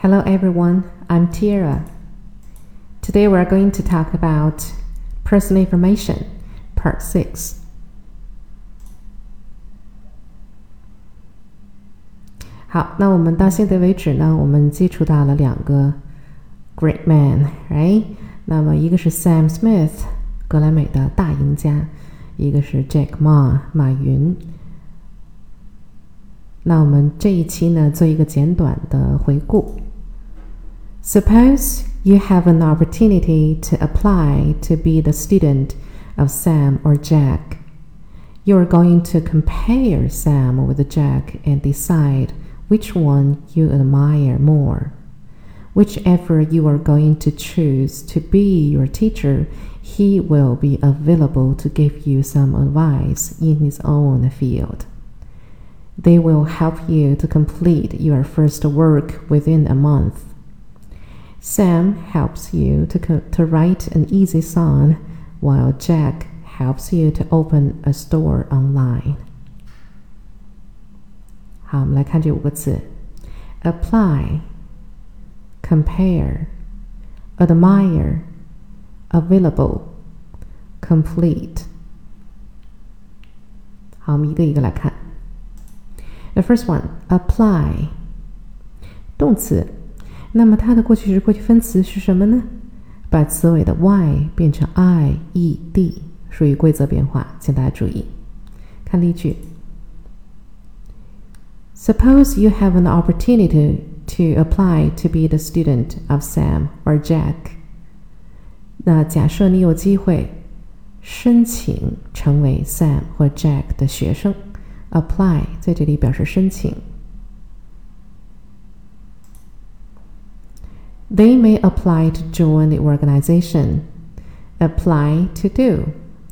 Hello everyone, I'm Tira. Today we're going to talk about personal information, part 6. 好，那我们到现在为止呢，我们接触到了两个 great man，right？那么一个是 Sam Smith，格莱美的大赢家，一个是 Jack Ma，马云。那我们这一期呢，做一个简短的回顾。Suppose you have an opportunity to apply to be the student of Sam or Jack. You are going to compare Sam with Jack and decide which one you admire more. Whichever you are going to choose to be your teacher, he will be available to give you some advice in his own field. They will help you to complete your first work within a month. Sam helps you to, to write an easy song, while Jack helps you to open a store online. 好，我们来看这五个词：apply、compare、admire、available、complete。好，我们一个一个来看。The first one, apply，动词。 那么它的过去时、过去分词是什么呢？把词尾的 y 变成 i e d，属于规则变化，请大家注意。看例句。Suppose you have an opportunity to apply to be the student of Sam or Jack。那假设你有机会申请成为 Sam 或 Jack 的学生，apply 在这里表示申请。They may apply to join the organization. Apply to do。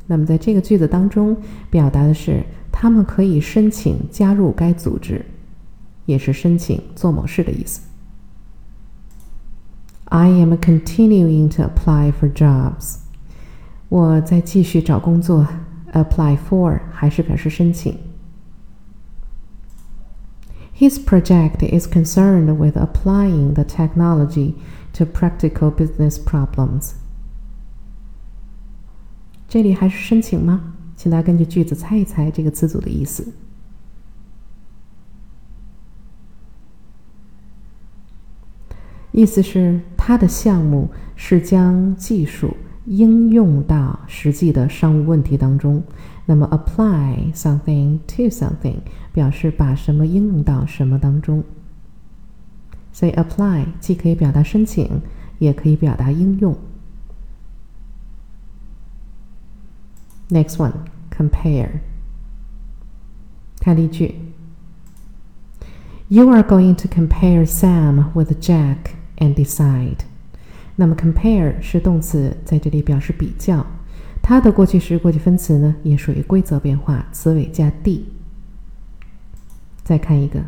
那么在这个句子当中，表达的是他们可以申请加入该组织。也是申请做某事的意思。I am continuing to apply for jobs。我在继续找工作。Apply for 还是表示申请。His project is concerned with applying the technology to practical business problems。这里还是申请吗？请大家根据句子猜一猜这个词组的意思。意思是，他的项目是将技术 应用到实际的商务问题当中。那么，apply something to something 表示把什么应用到什么当中。所以，apply 既可以表达申请，也可以表达应用。Next one, compare。看例句：You are going to compare Sam with Jack。and decide。 那么 compare 是动词，在这里表示比较。它的过去时、过去分词呢，也属于规则变化，词尾加 d。再看一个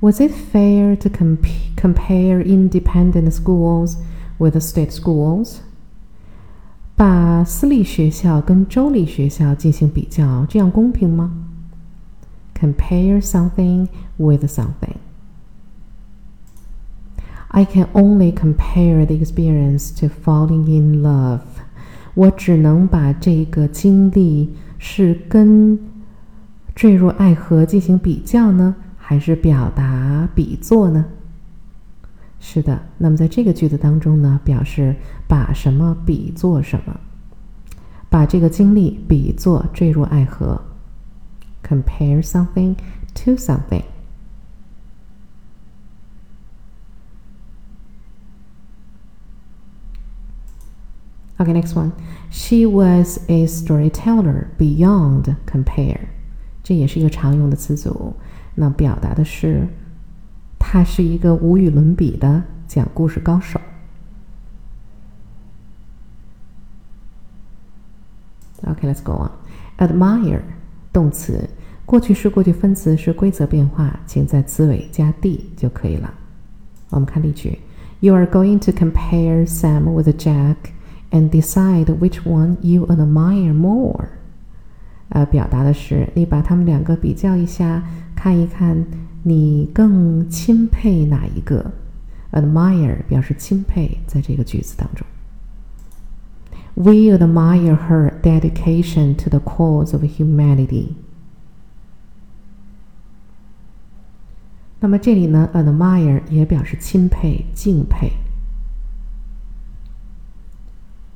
，Was it fair to compare independent schools with state schools？把私立学校跟州立学校进行比较，这样公平吗？Compare something with something。I can only compare the experience to falling in love。我只能把这个经历是跟坠入爱河进行比较呢，还是表达比作呢？是的，那么在这个句子当中呢，表示把什么比作什么，把这个经历比作坠入爱河。Compare something to something。Okay, next one. She was a storyteller beyond compare. 这也是一个常用的词组，那表达的是她是一个无与伦比的讲故事高手。Okay, let's go on. Admire 动词，过去式、过去分词是规则变化，请在词尾加 d 就可以了。我们看例句：You are going to compare Sam with Jack and decide which one you admire more。呃，表达的是你把他们两个比较一下，看一看你更钦佩哪一个。 admire 表示钦佩，在这个句子当中。We admire her dedication to the cause of humanity。那么这里呢，admire 也表示钦佩、敬佩。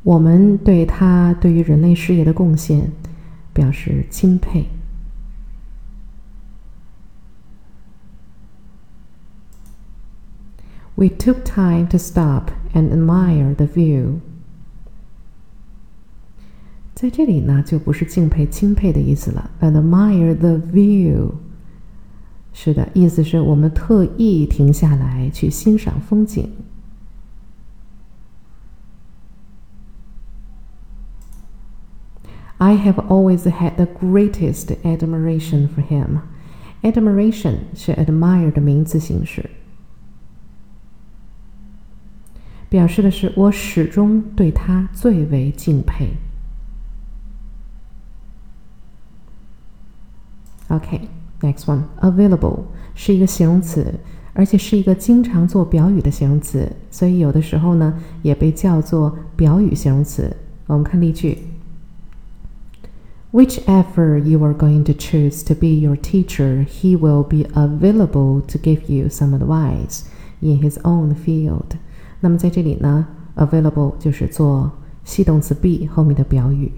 我们对他对于人类事业的贡献表示钦佩。We took time to stop and admire the view。在这里呢，就不是敬佩、钦佩的意思了。Admire the view，是的，意思是我们特意停下来去欣赏风景。I have always had the greatest admiration for him. Admiration 是 admire 的名词形式。表示的是我始终对他最为敬佩。OK，next one，available 是一个形容词，而且是一个经常做表语的形容词，所以有的时候呢也被叫做表语形容词。我们看例句 ：Whichever you are going to choose to be your teacher, he will be available to give you some advice in his own field. 那么在这里呢，available 就是做系动词 be 后面的表语。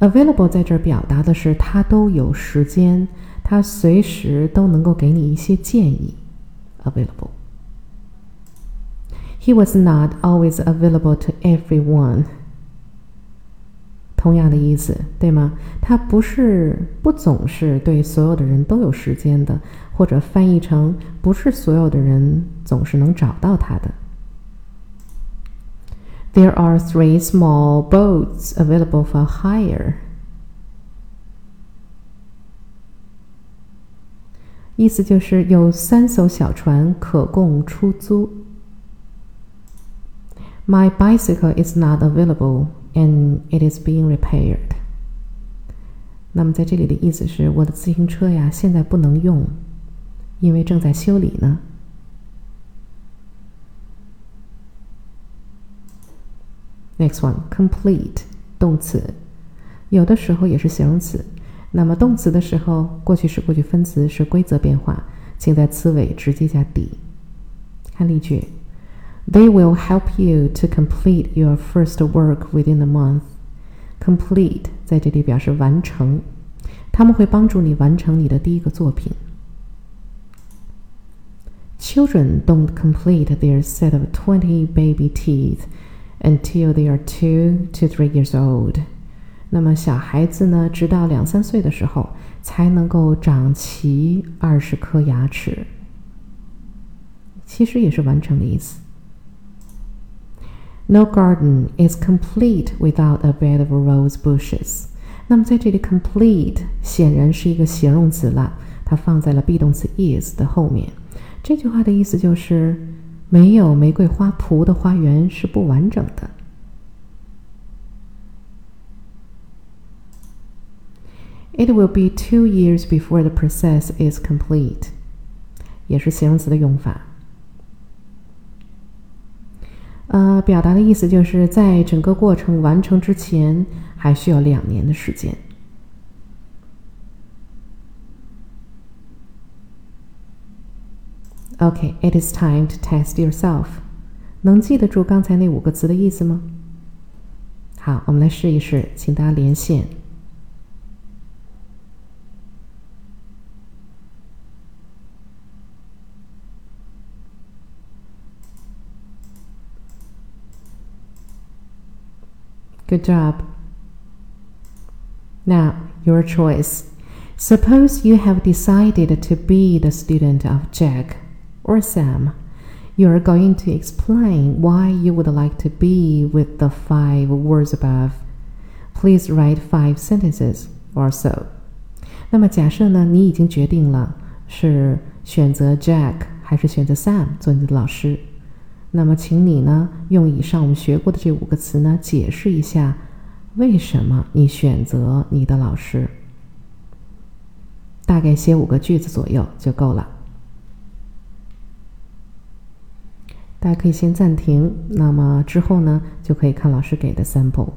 available 在这儿表达的是他都有时间，他随时都能够给你一些建议。available。He was not always available to everyone。 同样的意思，对吗？他不是不总是对所有的人都有时间的，或者翻译成不是所有的人总是能找到他的。There are three small boats available for hire. 意思就是有三艘小船可供出租。My bicycle is not available and it is being repaired. 那么在这里的意思是我的自行车呀，现在不能用，因为正在修理呢。Next one, complete 动词，有的时候也是形容词。那么动词的时候，过去式、过去分词是规则变化，请在词尾直接加 d。看例句 ：They will help you to complete your first work within a month. Complete 在这里表示完成，他们会帮助你完成你的第一个作品。Children don't complete their set of twenty baby teeth. Until they are two to three years old，那么小孩子呢，直到两三岁的时候才能够长齐二十颗牙齿。其实也是完成的意思。 No garden is complete without a bed of rose bushes。那么在这里，complete 显然是一个形容词了，它放在了 be 动词 is 的后面。这句话的意思就是。没有玫瑰花圃的花园是不完整的。It will be two years before the process is complete，也是形容词的用法。 呃，表达的意思就是在整个过程完成之前，还需要两年的时间。OK，it is time to test yourself. 能记得住刚才那五个词的意思吗？好，我们来试一试，请大家连线。Good job. Now, your choice. Suppose you have decided to be the student of Jack or Sam, you are going to explain why you would like to be with the five words above. Please write five sentences or so. 那么假设呢，你已经决定了是选择 Jack 还是选择 Sam 做你的老师， 那么请你呢用以上我们学过的这五个词呢解释一下为什么你选择你的老师。大概写五个句子左右就够了。大家可以先暂停，那么之后呢，就可以看老师给的 sample。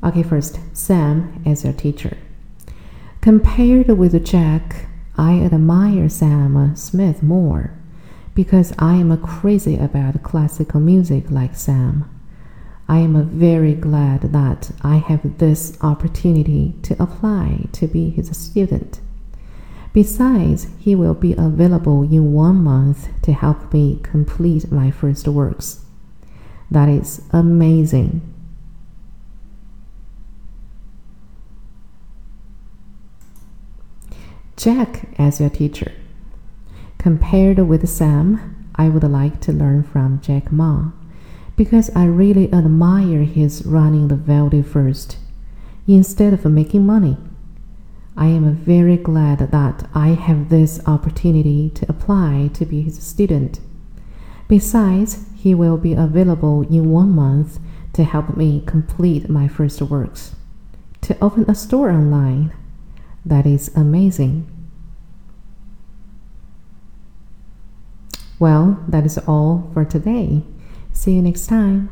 Okay, first, Sam is your teacher. Compared with Jack, I admire Sam Smith more because I am crazy about classical music like Sam. I am very glad that I have this opportunity to apply to be his student. Besides, he will be available in one month to help me complete my first works. That is amazing. Jack as your teacher. Compared with Sam, I would like to learn from Jack Ma because I really admire his running the Velde first instead of making money. I am very glad that I have this opportunity to apply to be his student. Besides, he will be available in one month to help me complete my first works. To open a store online that is amazing. Well, that is all for today. See you next time.